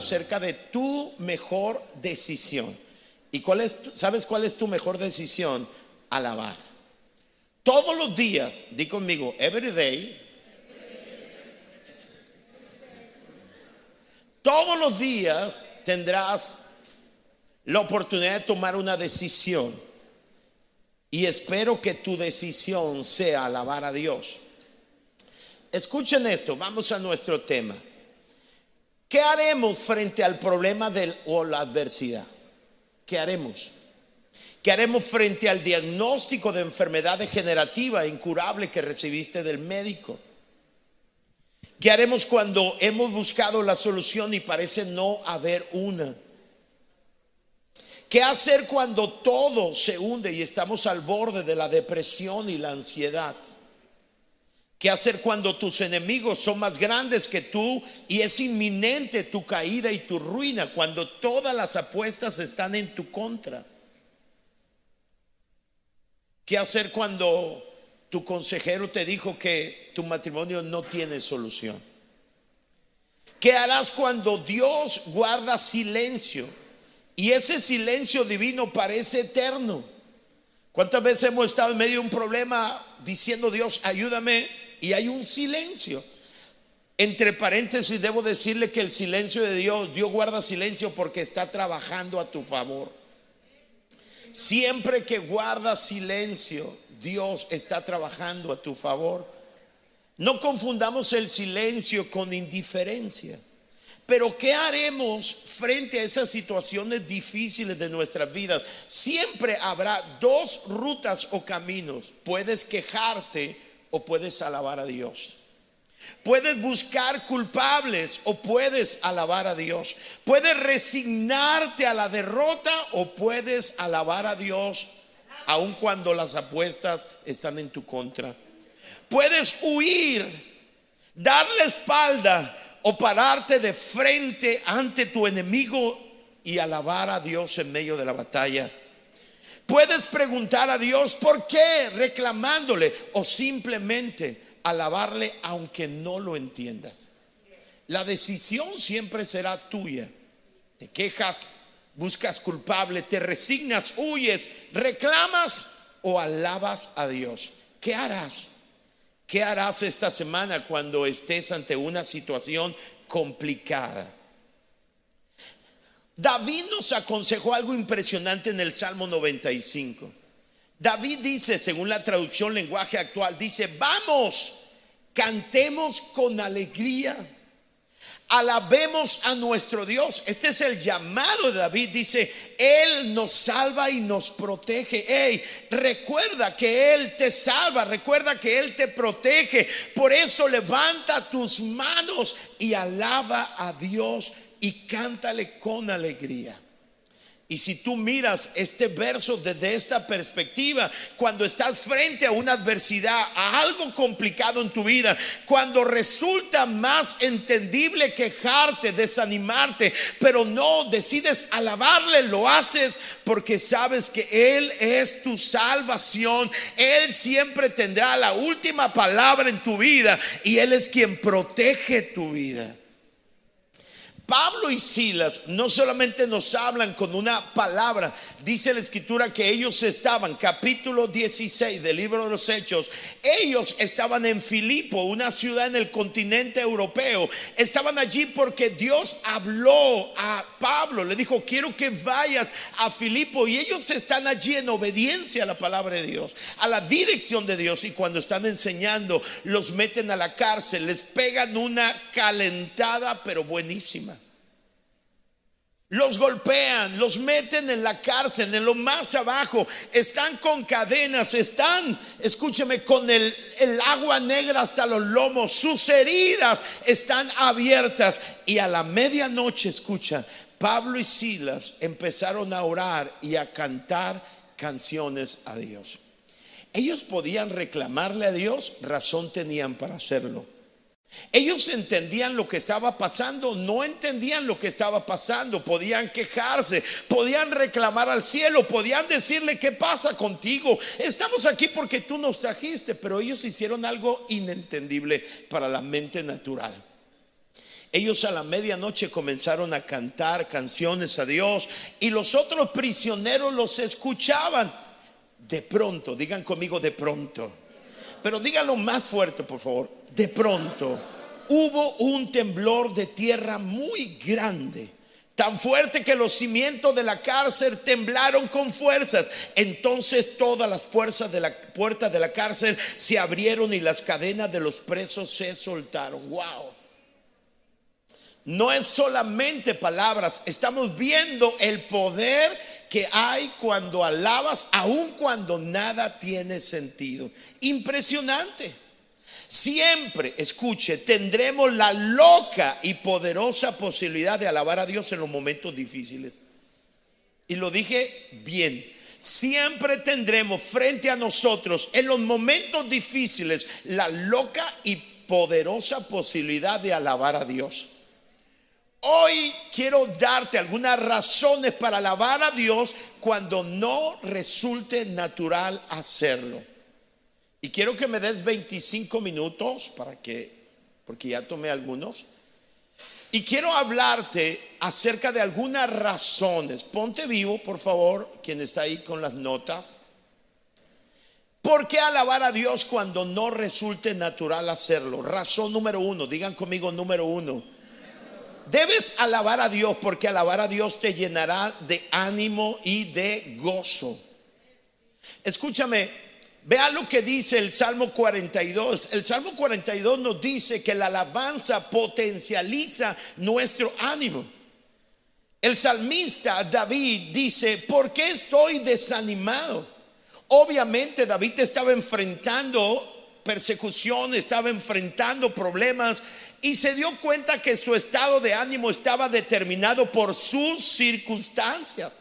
acerca de tu mejor decisión. ¿Y cuál es, sabes cuál es tu mejor decisión? Alabar. Todos los días, di conmigo, every day. Todos los días tendrás la oportunidad de tomar una decisión. Y espero que tu decisión sea alabar a Dios. Escuchen esto, vamos a nuestro tema. ¿Qué haremos frente al problema del, o la adversidad? ¿Qué haremos? ¿Qué haremos frente al diagnóstico de enfermedad degenerativa incurable que recibiste del médico? ¿Qué haremos cuando hemos buscado la solución y parece no haber una? ¿Qué hacer cuando todo se hunde y estamos al borde de la depresión y la ansiedad? ¿Qué hacer cuando tus enemigos son más grandes que tú y es inminente tu caída y tu ruina cuando todas las apuestas están en tu contra? ¿Qué hacer cuando tu consejero te dijo que tu matrimonio no tiene solución? ¿Qué harás cuando Dios guarda silencio y ese silencio divino parece eterno? ¿Cuántas veces hemos estado en medio de un problema diciendo Dios, ayúdame? Y hay un silencio. Entre paréntesis, debo decirle que el silencio de Dios, Dios guarda silencio porque está trabajando a tu favor. Siempre que guarda silencio, Dios está trabajando a tu favor. No confundamos el silencio con indiferencia. Pero ¿qué haremos frente a esas situaciones difíciles de nuestras vidas? Siempre habrá dos rutas o caminos. Puedes quejarte o puedes alabar a Dios. Puedes buscar culpables o puedes alabar a Dios. Puedes resignarte a la derrota o puedes alabar a Dios aun cuando las apuestas están en tu contra. Puedes huir, darle espalda o pararte de frente ante tu enemigo y alabar a Dios en medio de la batalla. Puedes preguntar a Dios por qué, reclamándole o simplemente alabarle aunque no lo entiendas. La decisión siempre será tuya. Te quejas, buscas culpable, te resignas, huyes, reclamas o alabas a Dios. ¿Qué harás? ¿Qué harás esta semana cuando estés ante una situación complicada? David nos aconsejó algo impresionante en el Salmo 95. David dice, según la traducción lenguaje actual, dice, vamos, cantemos con alegría, alabemos a nuestro Dios. Este es el llamado de David, dice, Él nos salva y nos protege. Hey, recuerda que Él te salva, recuerda que Él te protege. Por eso levanta tus manos y alaba a Dios y cántale con alegría. Y si tú miras este verso desde esta perspectiva, cuando estás frente a una adversidad, a algo complicado en tu vida, cuando resulta más entendible quejarte, desanimarte, pero no decides alabarle, lo haces porque sabes que Él es tu salvación. Él siempre tendrá la última palabra en tu vida y Él es quien protege tu vida. Pablo y Silas no solamente nos hablan con una palabra, dice la escritura que ellos estaban, capítulo 16 del libro de los Hechos, ellos estaban en Filipo, una ciudad en el continente europeo, estaban allí porque Dios habló a Pablo, le dijo, quiero que vayas a Filipo y ellos están allí en obediencia a la palabra de Dios, a la dirección de Dios y cuando están enseñando los meten a la cárcel, les pegan una calentada pero buenísima. Los golpean, los meten en la cárcel, en lo más abajo, están con cadenas, están, escúcheme, con el, el, agua negra hasta los lomos, sus heridas están abiertas. Y a la medianoche, escucha, Pablo y Silas empezaron a orar y a cantar canciones a Dios. Ellos podían reclamarle a Dios, razón tenían para hacerlo. Ellos entendían lo que estaba pasando, no entendían lo que estaba pasando, podían quejarse, podían reclamar al cielo, podían decirle, ¿qué pasa contigo? Estamos aquí porque tú nos trajiste, pero ellos hicieron algo inentendible para la mente natural. Ellos a la medianoche comenzaron a cantar canciones a Dios y los otros prisioneros los escuchaban. De pronto, digan conmigo de pronto. Pero díganlo más fuerte, por favor. De pronto hubo un temblor de tierra muy grande tan fuerte que los cimientos de la cárcel temblaron con fuerzas. Entonces todas las fuerzas de la puerta de la cárcel se abrieron y las cadenas de los presos se soltaron. Wow. No es solamente palabras, estamos viendo el poder que hay cuando alabas, aun cuando nada tiene sentido. Impresionante. Siempre, escuche, tendremos la loca y poderosa posibilidad de alabar a Dios en los momentos difíciles. Y lo dije bien. Siempre tendremos frente a nosotros en los momentos difíciles la loca y poderosa posibilidad de alabar a Dios. Hoy quiero darte algunas razones para alabar a Dios cuando no resulte natural hacerlo. Y quiero que me des 25 minutos para que, porque ya tomé algunos. Y quiero hablarte acerca de algunas razones. Ponte vivo, por favor, quien está ahí con las notas. ¿Por qué alabar a Dios cuando no resulte natural hacerlo? Razón número uno, digan conmigo número uno. Debes alabar a Dios porque alabar a Dios te llenará de ánimo y de gozo. Escúchame, Vea lo que dice el Salmo 42. El Salmo 42 nos dice que la alabanza potencializa nuestro ánimo. El salmista David dice, ¿por qué estoy desanimado? Obviamente David estaba enfrentando persecución, estaba enfrentando problemas y se dio cuenta que su estado de ánimo estaba determinado por sus circunstancias.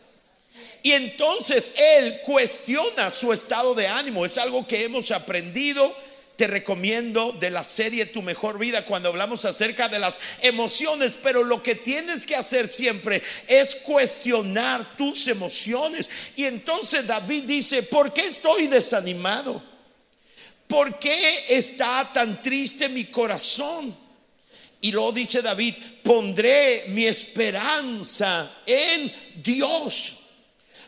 Y entonces él cuestiona su estado de ánimo. Es algo que hemos aprendido. Te recomiendo de la serie Tu mejor vida cuando hablamos acerca de las emociones, pero lo que tienes que hacer siempre es cuestionar tus emociones. Y entonces David dice, ¿por qué estoy desanimado? ¿Por qué está tan triste mi corazón? Y luego dice David, pondré mi esperanza en Dios.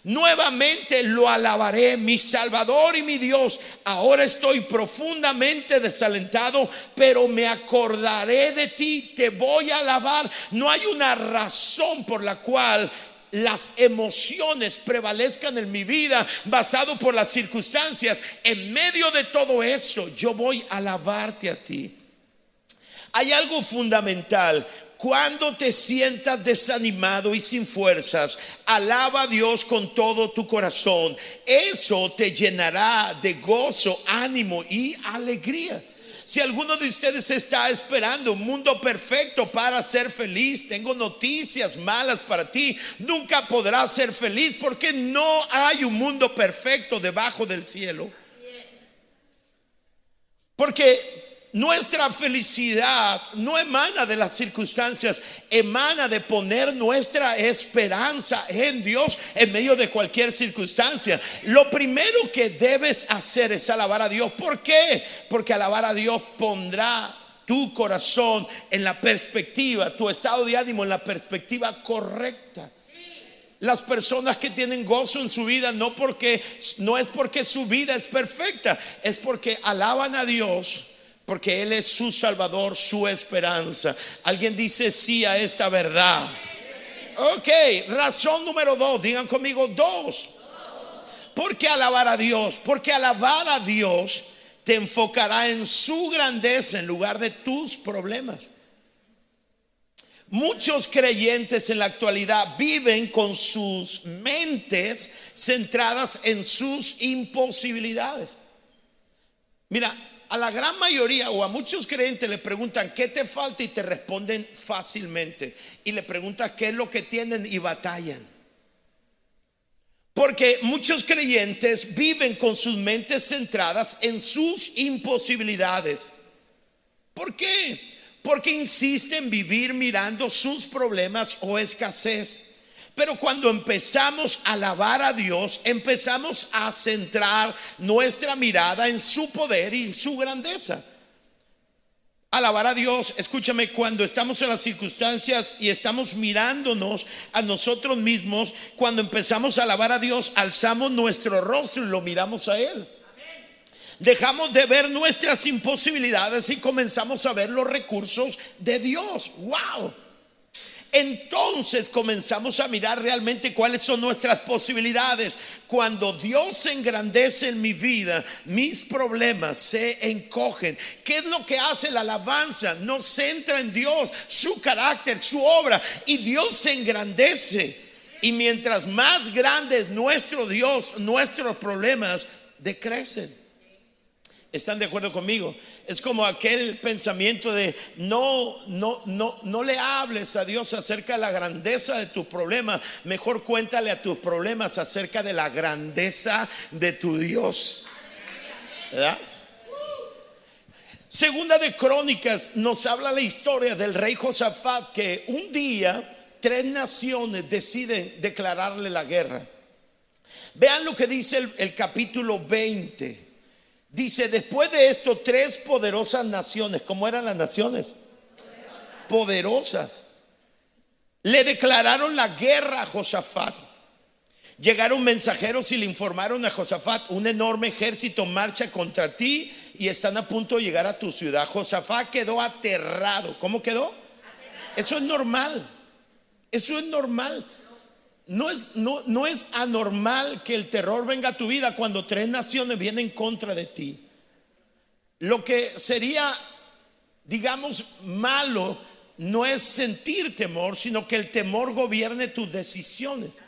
Nuevamente lo alabaré, mi Salvador y mi Dios. Ahora estoy profundamente desalentado, pero me acordaré de ti, te voy a alabar. No hay una razón por la cual las emociones prevalezcan en mi vida basado por las circunstancias. En medio de todo eso, yo voy a alabarte a ti. Hay algo fundamental. Cuando te sientas desanimado y sin fuerzas, alaba a Dios con todo tu corazón. Eso te llenará de gozo, ánimo y alegría. Si alguno de ustedes está esperando un mundo perfecto para ser feliz, tengo noticias malas para ti. Nunca podrás ser feliz porque no hay un mundo perfecto debajo del cielo. Porque nuestra felicidad no emana de las circunstancias, emana de poner nuestra esperanza en Dios en medio de cualquier circunstancia. Lo primero que debes hacer es alabar a Dios. ¿Por qué? Porque alabar a Dios pondrá tu corazón en la perspectiva, tu estado de ánimo en la perspectiva correcta. Las personas que tienen gozo en su vida no porque no es porque su vida es perfecta, es porque alaban a Dios porque Él es su Salvador, su esperanza. Alguien dice sí a esta verdad. Ok, razón número dos, digan conmigo dos. ¿Por qué alabar a Dios? Porque alabar a Dios te enfocará en su grandeza en lugar de tus problemas. Muchos creyentes en la actualidad viven con sus mentes centradas en sus imposibilidades. Mira, a la gran mayoría o a muchos creyentes le preguntan qué te falta y te responden fácilmente. Y le preguntan qué es lo que tienen y batallan. Porque muchos creyentes viven con sus mentes centradas en sus imposibilidades. ¿Por qué? Porque insisten en vivir mirando sus problemas o escasez. Pero cuando empezamos a alabar a Dios, empezamos a centrar nuestra mirada en su poder y su grandeza. alabar a Dios, escúchame, cuando estamos en las circunstancias y estamos mirándonos a nosotros mismos, cuando empezamos a alabar a Dios, alzamos nuestro rostro y lo miramos a Él. Dejamos de ver nuestras imposibilidades y comenzamos a ver los recursos de Dios. ¡Wow! Entonces comenzamos a mirar realmente cuáles son nuestras posibilidades. Cuando Dios se engrandece en mi vida, mis problemas se encogen. ¿Qué es lo que hace la alabanza? Nos centra en Dios, su carácter, su obra, y Dios se engrandece. Y mientras más grande es nuestro Dios, nuestros problemas decrecen. ¿Están de acuerdo conmigo? Es como aquel pensamiento de no, no, no, no le hables a Dios acerca de la grandeza de tus problemas. Mejor cuéntale a tus problemas acerca de la grandeza de tu Dios. Segunda de Crónicas nos habla la historia del rey Josafat que un día tres naciones deciden declararle la guerra. Vean lo que dice el, el capítulo 20 Dice, después de esto, tres poderosas naciones, ¿cómo eran las naciones? Poderosas. Le declararon la guerra a Josafat. Llegaron mensajeros y le informaron a Josafat, un enorme ejército marcha contra ti y están a punto de llegar a tu ciudad. Josafat quedó aterrado. ¿Cómo quedó? Eso es normal. Eso es normal. No es, no, no es anormal que el terror venga a tu vida cuando tres naciones vienen contra de ti. Lo que sería, digamos, malo no es sentir temor, sino que el temor gobierne tus decisiones.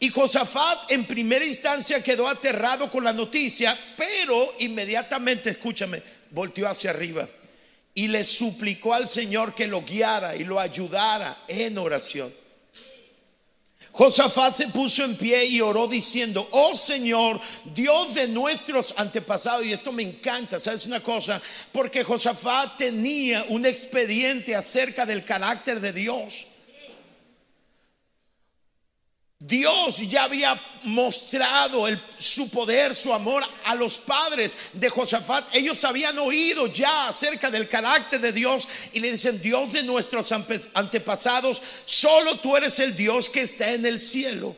Y Josafat en primera instancia quedó aterrado con la noticia, pero inmediatamente, escúchame, volteó hacia arriba y le suplicó al Señor que lo guiara y lo ayudara en oración. Josafat se puso en pie y oró diciendo, oh Señor, Dios de nuestros antepasados, y esto me encanta, ¿sabes una cosa? Porque Josafat tenía un expediente acerca del carácter de Dios. Dios ya había mostrado su poder, su amor a los padres de Josafat. Ellos habían oído ya acerca del carácter de Dios y le dicen, Dios de nuestros antepasados, solo tú eres el Dios que está en el cielo.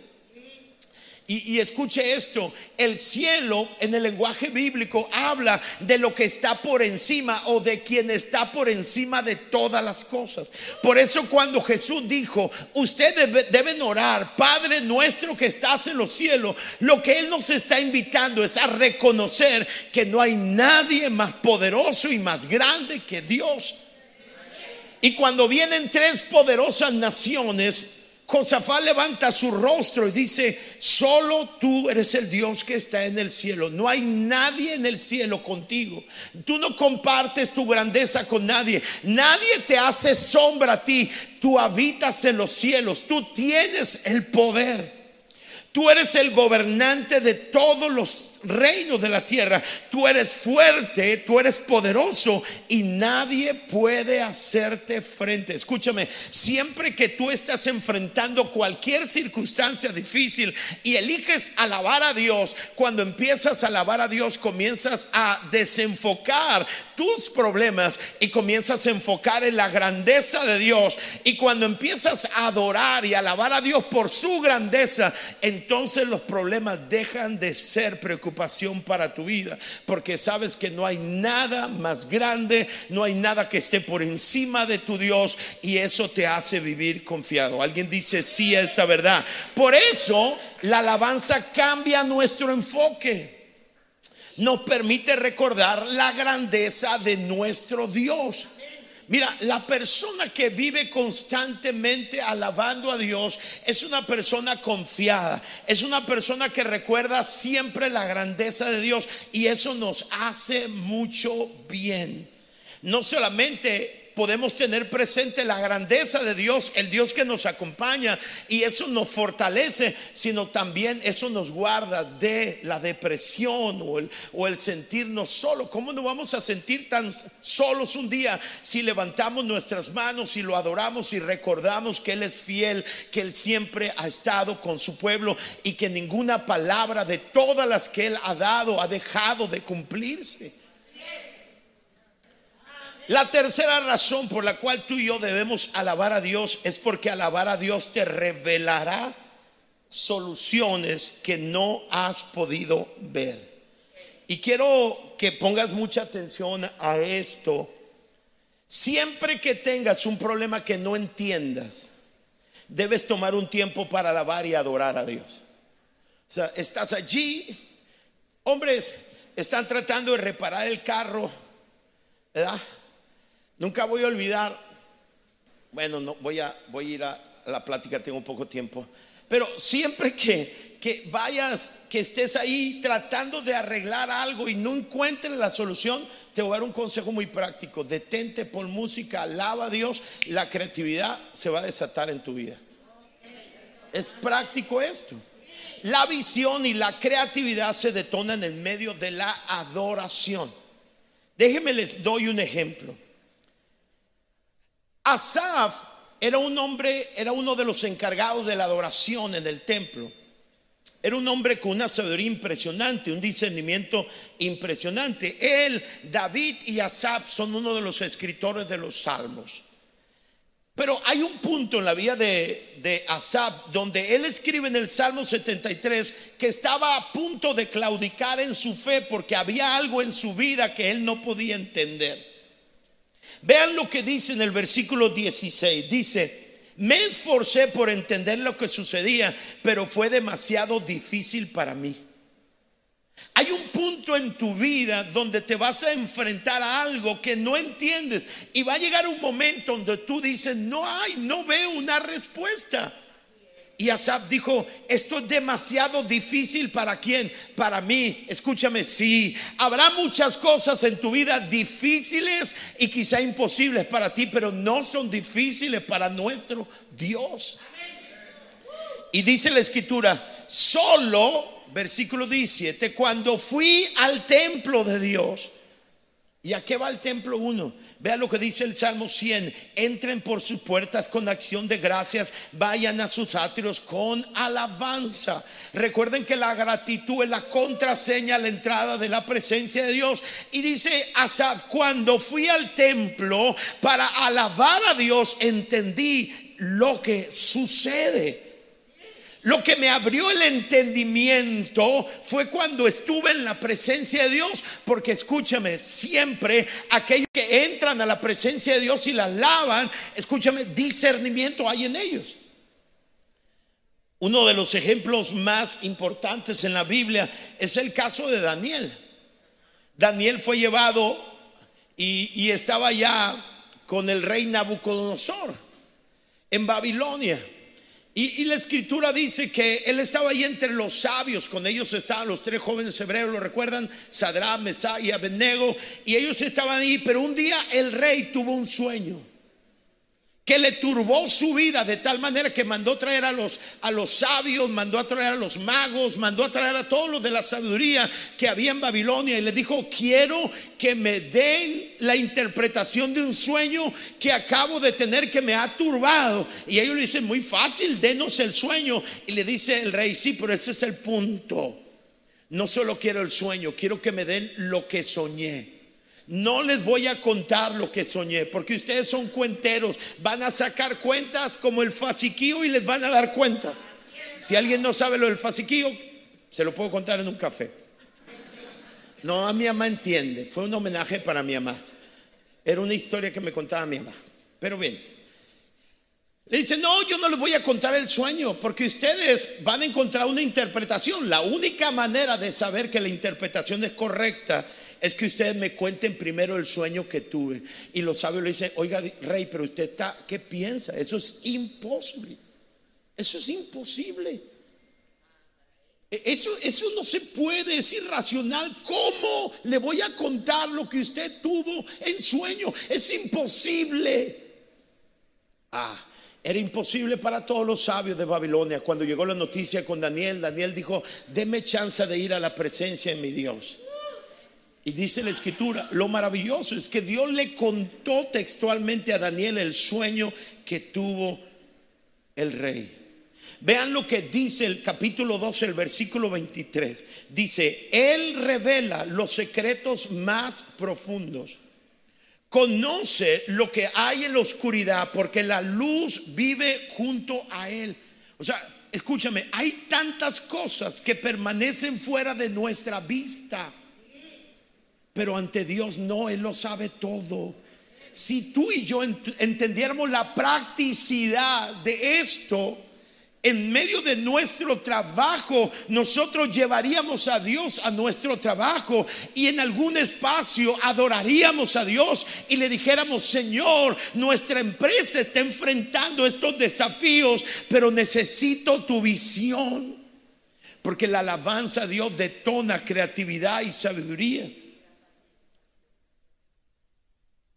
Y, escuche esto, el cielo en el lenguaje bíblico habla de lo que está por encima o de quien está por encima de todas las cosas. Por eso cuando Jesús dijo, ustedes deben orar, Padre nuestro que estás en los cielos, lo que Él nos está invitando es a reconocer que no hay nadie más poderoso y más grande que Dios. Y cuando vienen tres poderosas naciones, Josafat levanta su rostro y dice, solo tú eres el Dios que está en el cielo. No hay nadie en el cielo contigo. Tú no compartes tu grandeza con nadie. Nadie te hace sombra a ti. Tú habitas en los cielos. Tú tienes el poder. Tú eres el gobernante de todos los reinos de la tierra. Tú eres fuerte, tú eres poderoso y nadie puede hacerte frente. Escúchame, siempre que tú estás enfrentando cualquier circunstancia difícil y eliges alabar a Dios, cuando empiezas a alabar a Dios comienzas a desenfocar tus problemas y comienzas a enfocar en la grandeza de Dios. Y cuando empiezas a adorar y alabar a Dios por su grandeza, entonces los problemas dejan de ser preocupados para tu vida, porque sabes que no hay nada más grande, no hay nada que esté por encima de tu Dios y eso te hace vivir confiado. Alguien dice sí a esta verdad. Por eso la alabanza cambia nuestro enfoque nos permite recordar la grandeza de nuestro Dios. Mira, la persona que vive constantemente alabando a Dios es una persona confiada, es una persona que recuerda siempre la grandeza de Dios y eso nos hace mucho bien. No solamente podemos tener presente la grandeza de Dios, el Dios que nos acompaña y eso nos fortalece, sino también eso nos guarda de la depresión o el, sentirnos solos. ¿Cómo nos vamos a sentir tan solos un día si levantamos nuestras manos y lo adoramos y recordamos que Él es fiel, que Él siempre ha estado con su pueblo y que ninguna palabra de todas las que Él ha dado ha dejado de cumplirse? La tercera razón por la cual tú y yo debemos alabar a Dios es porque alabar a Dios te revelará soluciones que no has podido ver. Y quiero que pongas mucha atención a esto. Siempre que tengas un problema que no entiendas, debes tomar un tiempo para alabar y adorar a Dios. O sea, estás allí, hombres están tratando de reparar el carro, ¿verdad? Nunca voy a olvidar, bueno, no voy a, voy a ir a la plática, tengo poco tiempo, pero siempre que, que vayas, que estés ahí tratando de arreglar algo y no encuentres la solución, te voy a dar un consejo muy práctico. Detente por música, alaba a Dios, la creatividad se va a desatar en tu vida. Es práctico esto. La visión y la creatividad se detonan en medio de la adoración. Déjenme les doy un ejemplo. Asaf era un hombre, era uno de los encargados de la adoración en el templo. Era un hombre con una sabiduría impresionante, un discernimiento impresionante. Él, David y Asaf son uno de los escritores de los salmos. Pero hay un punto en la vida de, Asaf donde él escribe en el Salmo 73 que estaba a punto de claudicar en su fe porque había algo en su vida que él no podía entender. Vean lo que dice en el versículo 16. Dice, me esforcé por entender lo que sucedía, pero fue demasiado difícil para mí. Hay un punto en tu vida donde te vas a enfrentar a algo que no entiendes y va a llegar un momento donde tú dices, no hay, no veo una respuesta. Y Asaf dijo, esto es demasiado difícil para quién? Para mí. Escúchame, sí, habrá muchas cosas en tu vida difíciles y quizá imposibles para ti, pero no son difíciles para nuestro Dios. Y dice la escritura, solo, versículo 17, cuando fui al templo de Dios, ¿Y a qué va el templo 1? Vea lo que dice el Salmo 100. Entren por sus puertas con acción de gracias, vayan a sus atrios con alabanza. Recuerden que la gratitud es la contraseña a la entrada de la presencia de Dios. Y dice Asaf, cuando fui al templo para alabar a Dios, entendí lo que sucede. Lo que me abrió el entendimiento fue cuando estuve en la presencia de Dios, porque escúchame, siempre aquellos que entran a la presencia de Dios y la alaban, escúchame, discernimiento hay en ellos. Uno de los ejemplos más importantes en la Biblia es el caso de Daniel. Daniel fue llevado y, y estaba ya con el rey Nabucodonosor en Babilonia. Y, la escritura dice que él estaba ahí entre los sabios, con ellos estaban los tres jóvenes hebreos, lo recuerdan, Sadrá, Mesá y Abednego, y ellos estaban ahí, pero un día el rey tuvo un sueño que le turbó su vida de tal manera que mandó traer a los, a los sabios, mandó a traer a los magos, mandó a traer a todos los de la sabiduría que había en Babilonia y le dijo, quiero que me den la interpretación de un sueño que acabo de tener que me ha turbado. Y ellos le dicen, muy fácil, denos el sueño. Y le dice el rey, sí, pero ese es el punto. No solo quiero el sueño, quiero que me den lo que soñé. No les voy a contar lo que soñé, porque ustedes son cuenteros. Van a sacar cuentas como el fasiquío y les van a dar cuentas. Si alguien no sabe lo del fasiquío, se lo puedo contar en un café. No, mi mamá entiende. Fue un homenaje para mi mamá. Era una historia que me contaba mi mamá. Pero bien, le dice, no, yo no les voy a contar el sueño, porque ustedes van a encontrar una interpretación. La única manera de saber que la interpretación es correcta es que ustedes me cuenten primero el sueño que tuve. Y los sabios le dicen, oiga, rey, pero usted está, ¿qué piensa? Eso es imposible. Eso es imposible. E, eso, eso no se puede, es irracional. ¿Cómo le voy a contar lo que usted tuvo en sueño? Es imposible. Ah, era imposible para todos los sabios de Babilonia. Cuando llegó la noticia con Daniel, Daniel dijo, deme chance de ir a la presencia de mi Dios. Y dice la escritura, lo maravilloso es que Dios le contó textualmente a Daniel el sueño que tuvo el rey. Vean lo que dice el capítulo 12, el versículo 23. Dice, Él revela los secretos más profundos. conoce lo que hay en la oscuridad porque la luz vive junto a él. O sea, escúchame, hay tantas cosas que permanecen fuera de nuestra vista, pero ante Dios no, Él lo sabe todo. Si tú y yo entendiéramos la practicidad de esto, en medio de nuestro trabajo, nosotros llevaríamos a Dios a nuestro trabajo y en algún espacio adoraríamos a Dios y le dijéramos, Señor, nuestra empresa está enfrentando estos desafíos, pero necesito tu visión. Porque la alabanza a Dios detona creatividad y sabiduría.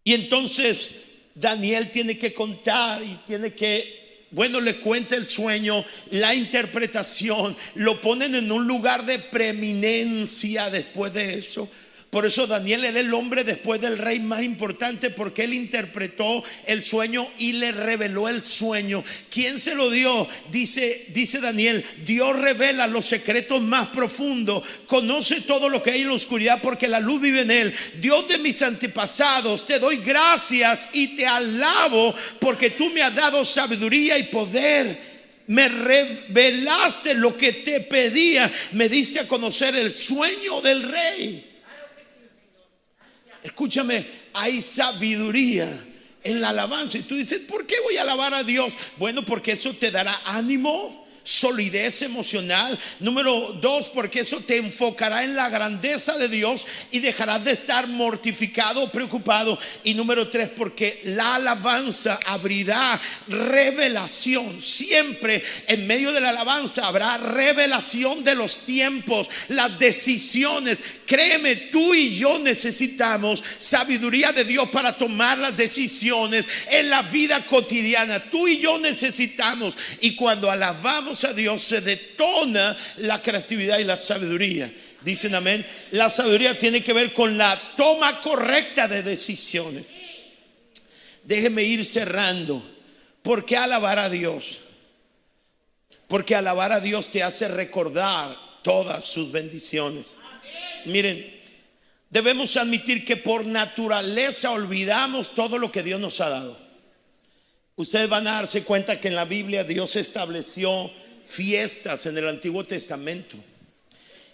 Y entonces Daniel tiene que contar y tiene que bueno, le cuenta el sueño, la interpretación, lo ponen en un lugar de preeminencia después de eso. Por eso Daniel era el hombre después del rey más importante porque él interpretó el sueño y le reveló el sueño. ¿Quién se lo dio? Dice, dice Daniel, Dios revela los secretos más profundos, conoce todo lo que hay en la oscuridad porque la luz vive en él. Dios de mis antepasados, te doy gracias y te alabo porque tú me has dado sabiduría y poder me revelaste lo que te pedía, me diste a conocer el sueño del rey. Escúchame, hay sabiduría en la alabanza. Y tú dices, ¿por qué voy a alabar a Dios? Bueno, porque eso te dará ánimo solidez emocional. Número dos, porque eso te enfocará en la grandeza de Dios y dejarás de estar mortificado o preocupado. Y número tres, porque la alabanza abrirá revelación. Siempre en medio de la alabanza habrá revelación de los tiempos, las decisiones. Créeme, tú y yo necesitamos sabiduría de Dios para tomar las decisiones en la vida cotidiana. Tú y yo necesitamos. Y cuando alabamos, a Dios se detona la creatividad y la sabiduría. Dicen amén. La sabiduría tiene que ver con la toma correcta de decisiones. Déjeme ir cerrando. ¿Por qué alabar a Dios? Porque alabar a Dios te hace recordar todas sus bendiciones. Miren, debemos admitir que por naturaleza olvidamos todo lo que Dios nos ha dado. Ustedes van a darse cuenta que en la Biblia Dios estableció fiestas en el Antiguo Testamento.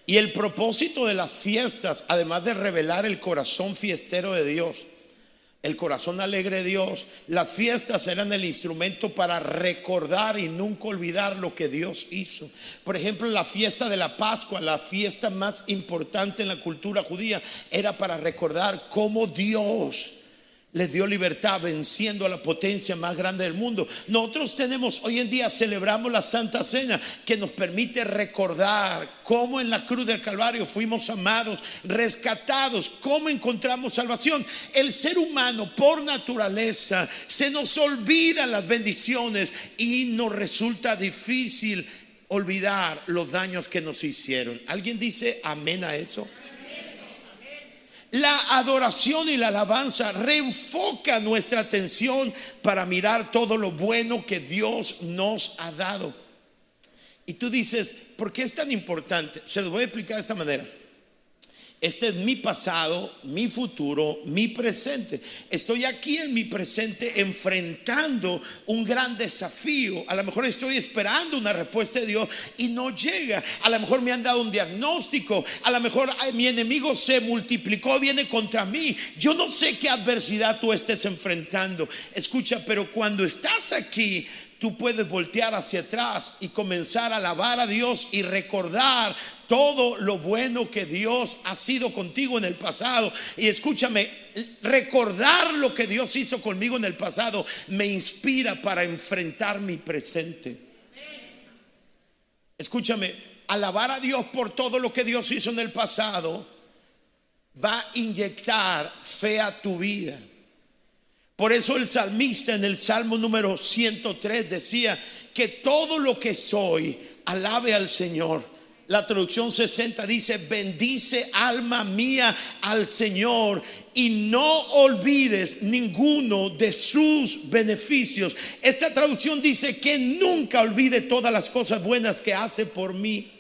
Y el propósito de las fiestas, además de revelar el corazón fiestero de Dios, el corazón alegre de Dios, las fiestas eran el instrumento para recordar y nunca olvidar lo que Dios hizo. Por ejemplo, la fiesta de la Pascua, la fiesta más importante en la cultura judía, era para recordar cómo Dios les dio libertad venciendo a la potencia más grande del mundo. Nosotros tenemos, hoy en día celebramos la Santa Cena que nos permite recordar cómo en la cruz del Calvario fuimos amados, rescatados, cómo encontramos salvación. El ser humano por naturaleza se nos olvida las bendiciones y nos resulta difícil olvidar los daños que nos hicieron. ¿Alguien dice amén a eso? La adoración y la alabanza reenfoca nuestra atención para mirar todo lo bueno que Dios nos ha dado. Y tú dices, ¿por qué es tan importante? Se lo voy a explicar de esta manera. Este es mi pasado, mi futuro, mi presente. Estoy aquí en mi presente enfrentando un gran desafío. A lo mejor estoy esperando una respuesta de Dios y no llega. A lo mejor me han dado un diagnóstico. A lo mejor mi enemigo se multiplicó, viene contra mí. Yo no sé qué adversidad tú estés enfrentando. Escucha, pero cuando estás aquí, tú puedes voltear hacia atrás y comenzar a alabar a Dios y recordar todo lo bueno que Dios ha sido contigo en el pasado. Y escúchame, recordar lo que Dios hizo conmigo en el pasado me inspira para enfrentar mi presente. Escúchame, alabar a Dios por todo lo que Dios hizo en el pasado va a inyectar fe a tu vida. Por eso el salmista en el Salmo número 103 decía que todo lo que soy, alabe al Señor. La traducción 60 dice, bendice alma mía al Señor y no olvides ninguno de sus beneficios. Esta traducción dice que nunca olvide todas las cosas buenas que hace por mí.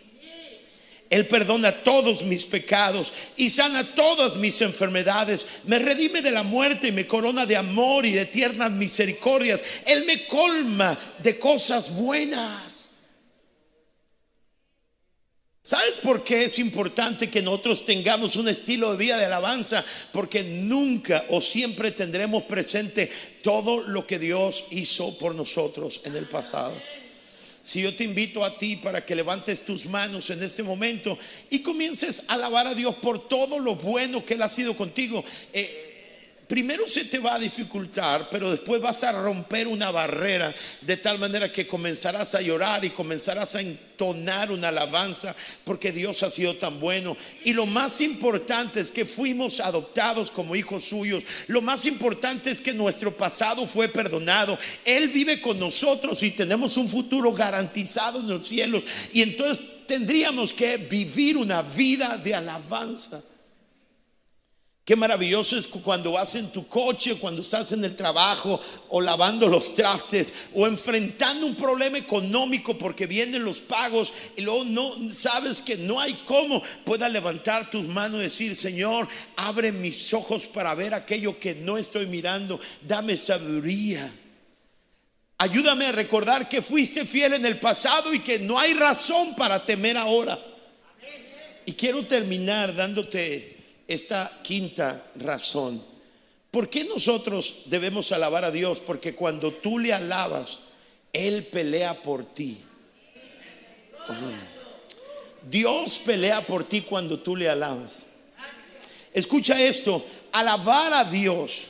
Él perdona todos mis pecados y sana todas mis enfermedades. Me redime de la muerte y me corona de amor y de tiernas misericordias. Él me colma de cosas buenas. ¿Sabes por qué es importante que nosotros tengamos un estilo de vida de alabanza? Porque nunca o siempre tendremos presente todo lo que Dios hizo por nosotros en el pasado. Si yo te invito a ti para que levantes tus manos en este momento y comiences a alabar a Dios por todo lo bueno que Él ha sido contigo. Eh, primero se te va a dificultar, pero después vas a romper una barrera de tal manera que comenzarás a llorar y comenzarás a entonar una alabanza porque Dios ha sido tan bueno. Y lo más importante es que fuimos adoptados como hijos suyos. Lo más importante es que nuestro pasado fue perdonado. Él vive con nosotros y tenemos un futuro garantizado en los cielos. Y entonces tendríamos que vivir una vida de alabanza. Qué maravilloso es cuando vas en tu coche, cuando estás en el trabajo o lavando los trastes o enfrentando un problema económico porque vienen los pagos y luego no sabes que no hay cómo puedas levantar tus manos y decir, Señor, abre mis ojos para ver aquello que no estoy mirando, dame sabiduría. Ayúdame a recordar que fuiste fiel en el pasado y que no hay razón para temer ahora. Y quiero terminar dándote esta quinta razón. ¿Por qué nosotros debemos alabar a Dios? Porque cuando tú le alabas, Él pelea por ti. Dios pelea por ti cuando tú le alabas. Escucha esto, alabar a Dios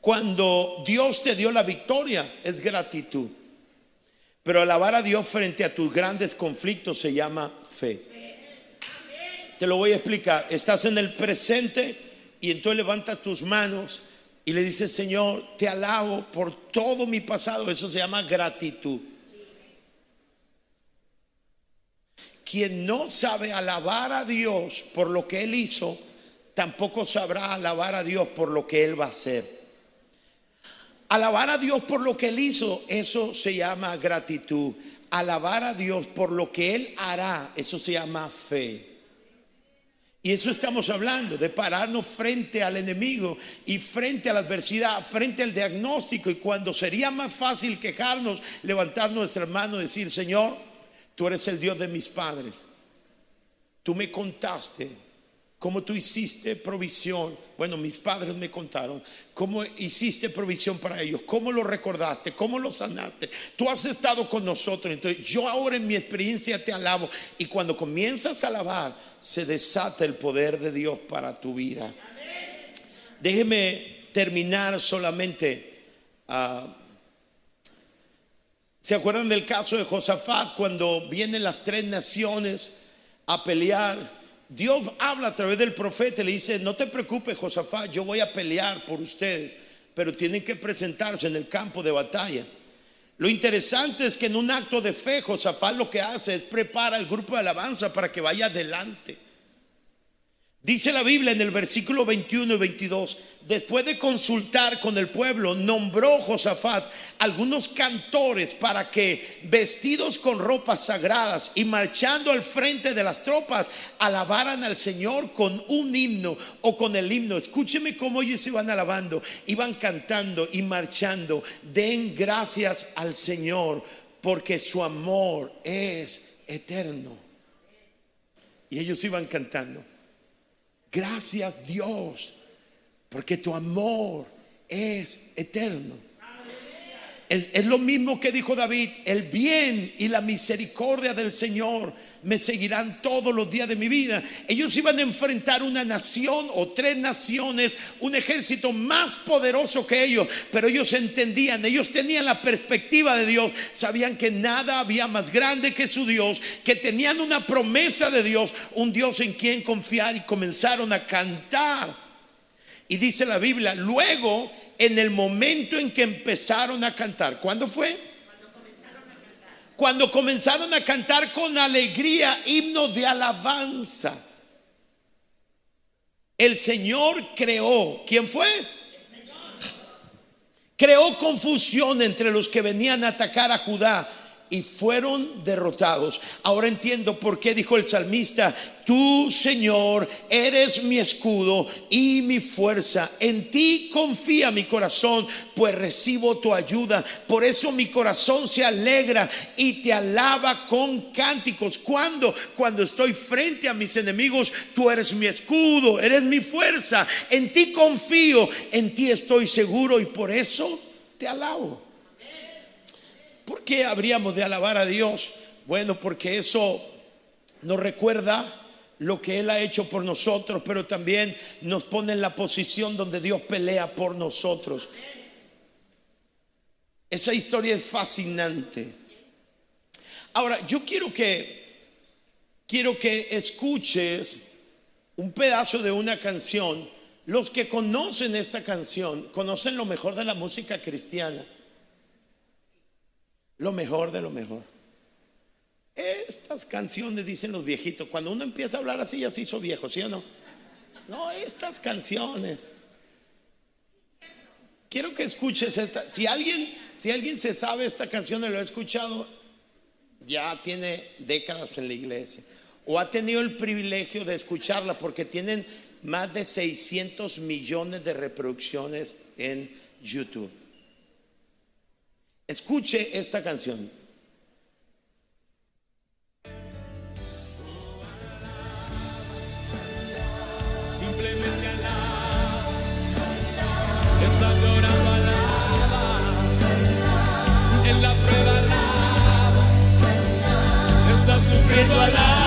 cuando Dios te dio la victoria es gratitud. Pero alabar a Dios frente a tus grandes conflictos se llama fe. Te lo voy a explicar. Estás en el presente y entonces levantas tus manos y le dices, Señor, te alabo por todo mi pasado. Eso se llama gratitud. Quien no sabe alabar a Dios por lo que Él hizo, tampoco sabrá alabar a Dios por lo que Él va a hacer. Alabar a Dios por lo que Él hizo, eso se llama gratitud. Alabar a Dios por lo que Él hará, eso se llama fe. Y eso estamos hablando, de pararnos frente al enemigo y frente a la adversidad, frente al diagnóstico. Y cuando sería más fácil quejarnos, levantar nuestra mano y decir, Señor, tú eres el Dios de mis padres. Tú me contaste cómo tú hiciste provisión. Bueno, mis padres me contaron cómo hiciste provisión para ellos, cómo lo recordaste, cómo lo sanaste. Tú has estado con nosotros. Entonces yo ahora en mi experiencia te alabo. Y cuando comienzas a alabar, se desata el poder de Dios para tu vida. Déjeme terminar solamente. Ah, ¿Se acuerdan del caso de Josafat cuando vienen las tres naciones a pelear? Dios habla a través del profeta y le dice, no te preocupes Josafat, yo voy a pelear por ustedes, pero tienen que presentarse en el campo de batalla. Lo interesante es que en un acto de fe, Josafat lo que hace es prepara el grupo de alabanza para que vaya adelante. Dice la Biblia en el versículo 21 y 22, después de consultar con el pueblo, nombró Josafat algunos cantores para que, vestidos con ropas sagradas y marchando al frente de las tropas, alabaran al Señor con un himno o con el himno. Escúcheme cómo ellos iban alabando, iban cantando y marchando. Den gracias al Señor porque su amor es eterno. Y ellos iban cantando. Gracias Dios, porque tu amor es eterno. Es, lo mismo que dijo David, el bien y la misericordia del Señor me seguirán todos los días de mi vida. Ellos iban a enfrentar una nación o tres naciones, un ejército más poderoso que ellos, pero ellos entendían, ellos tenían la perspectiva de Dios, sabían que nada había más grande que su Dios, que tenían una promesa de Dios, un Dios en quien confiar y comenzaron a cantar. Y dice la Biblia, luego en el momento en que empezaron a cantar. ¿Cuándo fue? Cuando comenzaron a cantar con alegría himnos de alabanza. El Señor creó. ¿Quién fue? Creó confusión entre los que venían a atacar a Judá y fueron derrotados. Ahora entiendo por qué dijo el salmista, tú Señor eres mi escudo y mi fuerza. En ti confía mi corazón, pues recibo tu ayuda. Por eso mi corazón se alegra y te alaba con cánticos. Cuando, cuando estoy frente a mis enemigos, tú eres mi escudo, eres mi fuerza. En ti confío, en ti estoy seguro y por eso te alabo. ¿Por qué habríamos de alabar a Dios? Bueno, porque eso nos recuerda lo que Él ha hecho por nosotros, pero también nos pone en la posición donde Dios pelea por nosotros. Esa historia es fascinante. Ahora, yo quiero que quiero que escuches un pedazo de una canción. Los que conocen esta canción conocen lo mejor de la música cristiana. Lo mejor de lo mejor. Estas canciones, dicen los viejitos, cuando uno empieza a hablar así ya se hizo viejo, ¿sí o no? No, estas canciones. Quiero que escuches esta. Si alguien, si alguien se sabe esta canción y lo ha escuchado, ya tiene décadas en la iglesia. O ha tenido el privilegio de escucharla porque tienen más de 600 millones de reproducciones en YouTube. Escuche esta canción. Simplemente alaba. Está llorando alaba. En la prueba alaba. Está sufriendo alaba.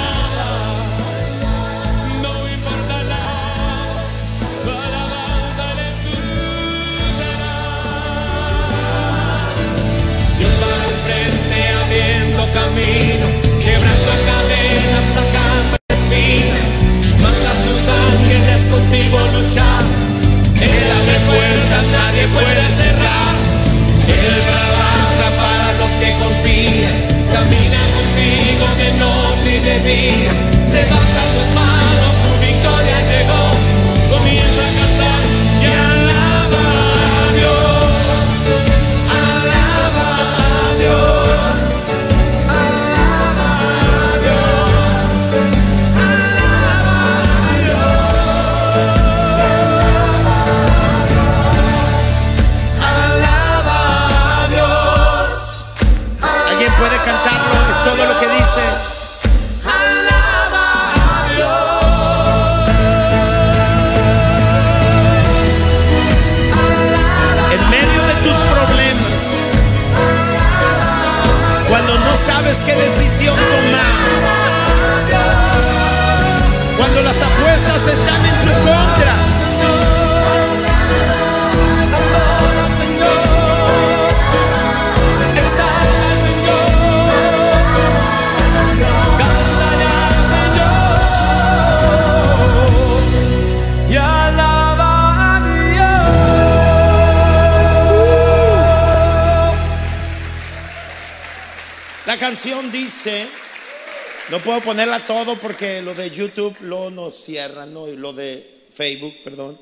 Canción dice, no puedo ponerla todo porque lo de YouTube lo nos cierra, ¿no? Y lo de Facebook, perdón,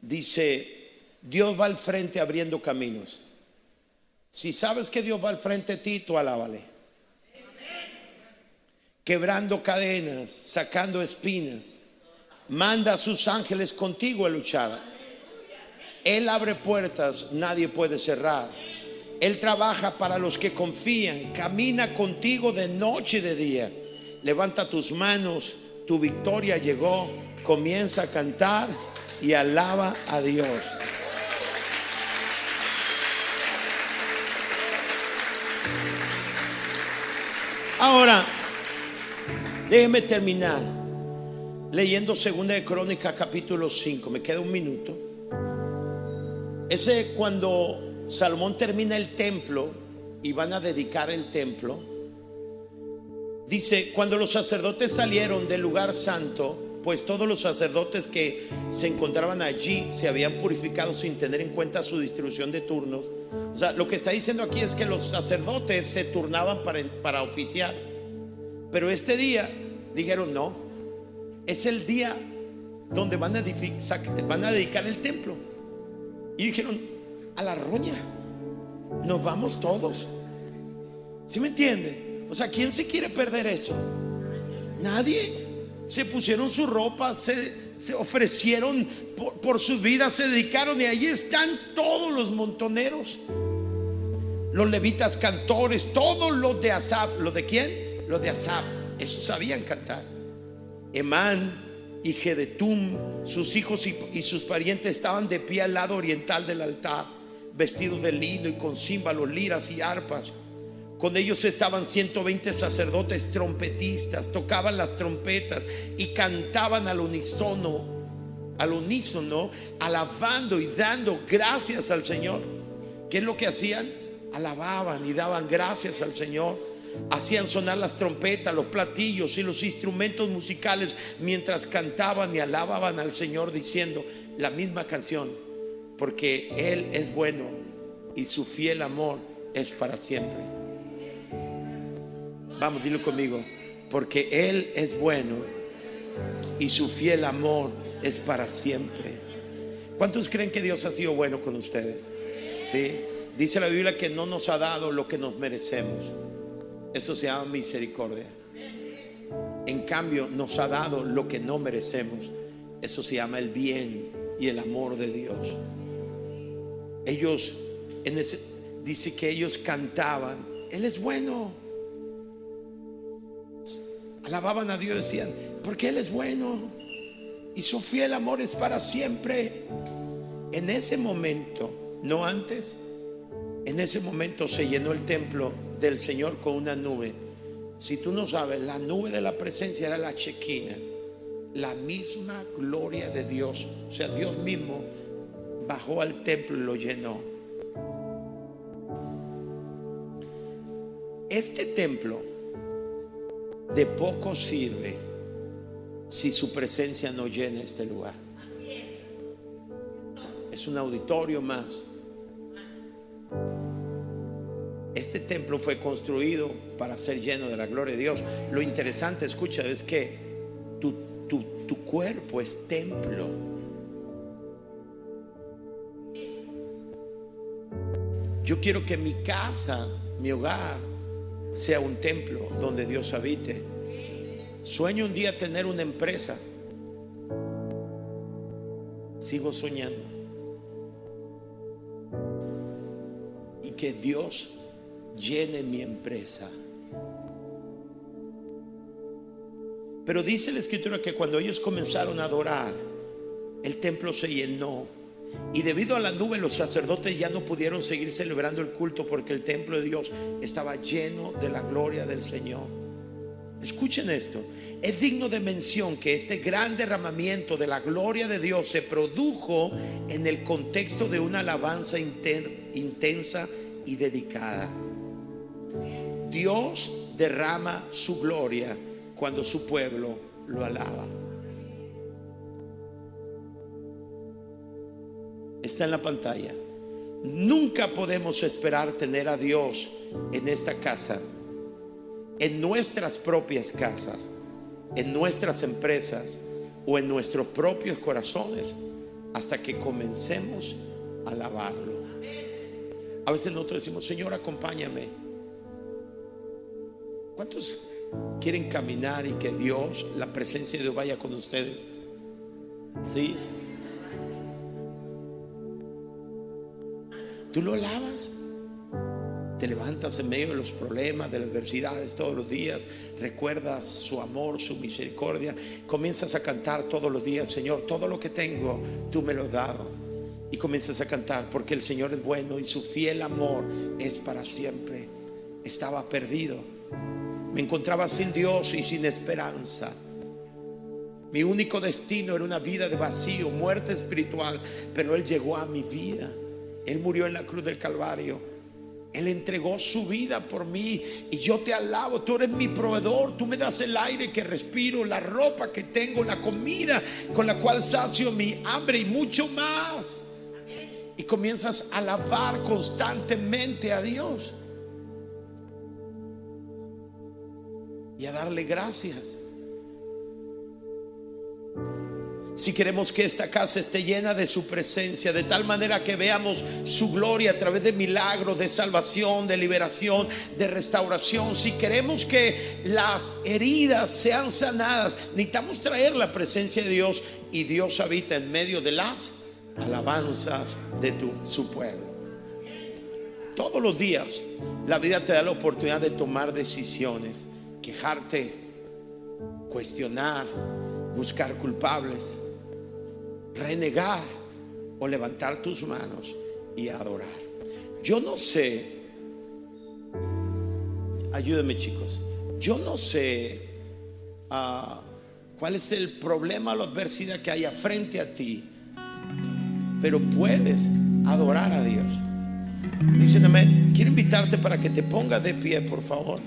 dice, Dios va al frente abriendo caminos. Si sabes que Dios va al frente de ti, tú alábale. Quebrando cadenas, sacando espinas. Manda a sus ángeles contigo a luchar. Él abre puertas, nadie puede cerrar. Él trabaja para los que confían, camina contigo de noche y de día. Levanta tus manos, tu victoria llegó, comienza a cantar y alaba a Dios. Ahora, déjeme terminar leyendo Segunda de Crónica capítulo 5. Me queda un minuto. Ese cuando Salomón termina el templo y van a dedicar el templo, dice, cuando los sacerdotes salieron del lugar santo, pues todos los sacerdotes que se encontraban allí se habían purificado sin tener en cuenta su distribución de turnos. O sea, lo que está diciendo aquí es que los sacerdotes se turnaban para, para oficiar. Pero este día dijeron, no, es el día donde van a, van a dedicar el templo. Y dijeron, a la roña, nos vamos todos. ¿Sí me entiende? O sea, ¿quién se quiere perder eso? Nadie. Se pusieron su ropa, se, se ofrecieron por, por su vida, se dedicaron y ahí están todos los montoneros. Los levitas cantores, todos los de Asaf. ¿Los de quién? Los de Asaf. Esos sabían cantar. Emán y Gedetum, sus hijos y sus parientes estaban de pie al lado oriental del altar, vestidos de lino y con címbalos, liras y arpas. Con ellos estaban 120 sacerdotes trompetistas, tocaban las trompetas y cantaban al unísono, al unísono, alabando y dando gracias al Señor. ¿Qué es lo que hacían? Alababan y daban gracias al Señor. Hacían sonar las trompetas, los platillos y los instrumentos musicales mientras cantaban y alababan al Señor diciendo la misma canción, porque Él es bueno y su fiel amor es para siempre. Vamos, dilo conmigo, porque Él es bueno y su fiel amor es para siempre. ¿Cuántos creen que Dios ha sido bueno con ustedes? Sí. Dice la Biblia que no nos ha dado lo que nos merecemos. Eso se llama misericordia. En cambio, nos ha dado lo que no merecemos. Eso se llama el bien y el amor de Dios. Ellos, en ese, dice que ellos cantaban, Él es bueno. Alababan a Dios, decían, porque Él es bueno. Y su fiel amor es para siempre. En ese momento, no antes, en ese momento se llenó el templo del Señor con una nube. Si tú no sabes, la nube de la presencia era la chequina, la misma gloria de Dios. O sea, Dios mismo bajó al templo y lo llenó. Este templo de poco sirve si su presencia no llena este lugar. Es un auditorio más. Este templo fue construido para ser lleno de la gloria de Dios. Lo interesante, escucha, es que tu, tu, tu cuerpo es templo. Yo quiero que mi casa, mi hogar, sea un templo donde Dios habite. Sueño un día tener una empresa. Sigo soñando. Y que Dios llene mi empresa. Pero dice la escritura que cuando ellos comenzaron a adorar, el templo se llenó. Y debido a la nube los sacerdotes ya no pudieron seguir celebrando el culto porque el templo de Dios estaba lleno de la gloria del Señor. Escuchen esto, es digno de mención que este gran derramamiento de la gloria de Dios se produjo en el contexto de una alabanza intensa y dedicada. Dios derrama su gloria cuando su pueblo lo alaba. Está en la pantalla. Nunca podemos esperar tener a Dios en esta casa, en nuestras propias casas, en nuestras empresas o en nuestros propios corazones hasta que comencemos a alabarlo. A veces nosotros decimos, Señor, acompáñame. ¿Cuántos quieren caminar y que Dios, la presencia de Dios vaya con ustedes? ¿Sí? ¿Tú lo alabas? Te levantas en medio de los problemas, de las adversidades todos los días. Recuerdas su amor, su misericordia. Comienzas a cantar todos los días, Señor, todo lo que tengo, tú me lo has dado. Y comienzas a cantar porque el Señor es bueno y su fiel amor es para siempre. Estaba perdido. Me encontraba sin Dios y sin esperanza. Mi único destino era una vida de vacío, muerte espiritual, pero Él llegó a mi vida. Él murió en la cruz del Calvario. Él entregó su vida por mí y yo te alabo. Tú eres mi proveedor. Tú me das el aire que respiro, la ropa que tengo, la comida con la cual sacio mi hambre y mucho más. Y comienzas a alabar constantemente a Dios y a darle gracias. Si queremos que esta casa esté llena de su presencia, de tal manera que veamos su gloria a través de milagros, de salvación, de liberación, de restauración. Si queremos que las heridas sean sanadas, necesitamos traer la presencia de Dios y Dios habita en medio de las alabanzas de tu, su pueblo. Todos los días la vida te da la oportunidad de tomar decisiones, quejarte, cuestionar, buscar culpables renegar o levantar tus manos y adorar. Yo no sé, ayúdenme chicos, yo no sé ah, cuál es el problema o la adversidad que haya frente a ti, pero puedes adorar a Dios. Dicen quiero invitarte para que te pongas de pie, por favor.